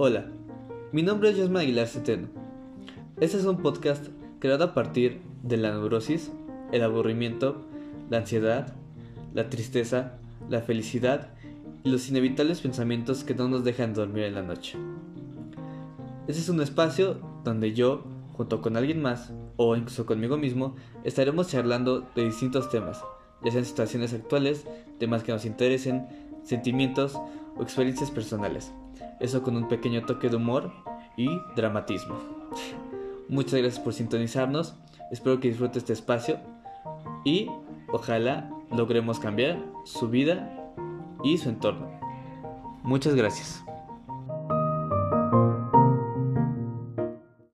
Hola, mi nombre es Josma Aguilar Centeno. Este es un podcast creado a partir de la neurosis, el aburrimiento, la ansiedad, la tristeza, la felicidad y los inevitables pensamientos que no nos dejan dormir en la noche. Este es un espacio donde yo, junto con alguien más, o incluso conmigo mismo, estaremos charlando de distintos temas, ya sean situaciones actuales, temas que nos interesen, sentimientos o experiencias personales. Eso con un pequeño toque de humor y dramatismo. Muchas gracias por sintonizarnos, espero que disfrute este espacio y ojalá logremos cambiar su vida y su entorno. Muchas gracias.